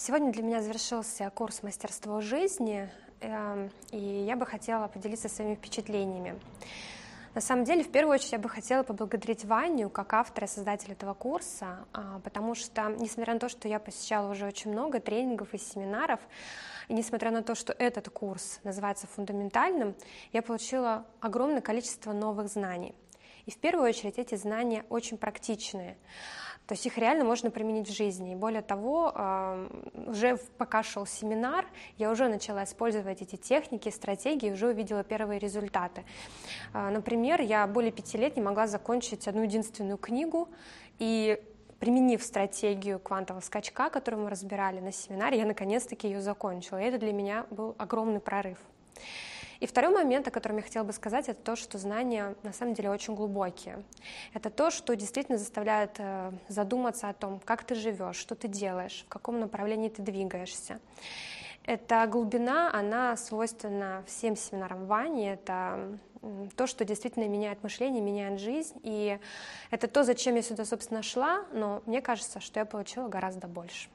Сегодня для меня завершился курс мастерства жизни, эм, и я бы хотела поделиться своими впечатлениями. На самом деле, в первую очередь, я бы хотела поблагодарить Ваню как автора и создателя этого курса, а, потому что, несмотря на то, что я посещала уже очень много тренингов и семинаров, и несмотря на то, что этот курс называется фундаментальным, я получила огромное количество новых знаний. И в первую очередь эти знания очень практичные. То есть их реально можно применить в жизни. И более того, уже пока шел семинар, я уже начала использовать эти техники, стратегии, уже увидела первые результаты. А, например, я более пяти лет не могла закончить одну единственную книгу, и применив стратегию квантового скачка, которую мы разбирали на семинаре, я наконец-таки ее закончила. И это для меня был огромный прорыв. И второй момент, о котором я хотела бы сказать, это то, что знания на самом деле очень глубокие. Это то, что действительно заставляет э, задуматься о том, как ты живешь, что ты делаешь, в каком направлении ты двигаешься. Эта глубина, она свойственна всем семинарам Вани, это то, что действительно меняет мышление, меняет жизнь, и это то, зачем я сюда, собственно, шла, но мне кажется, что я получила гораздо больше.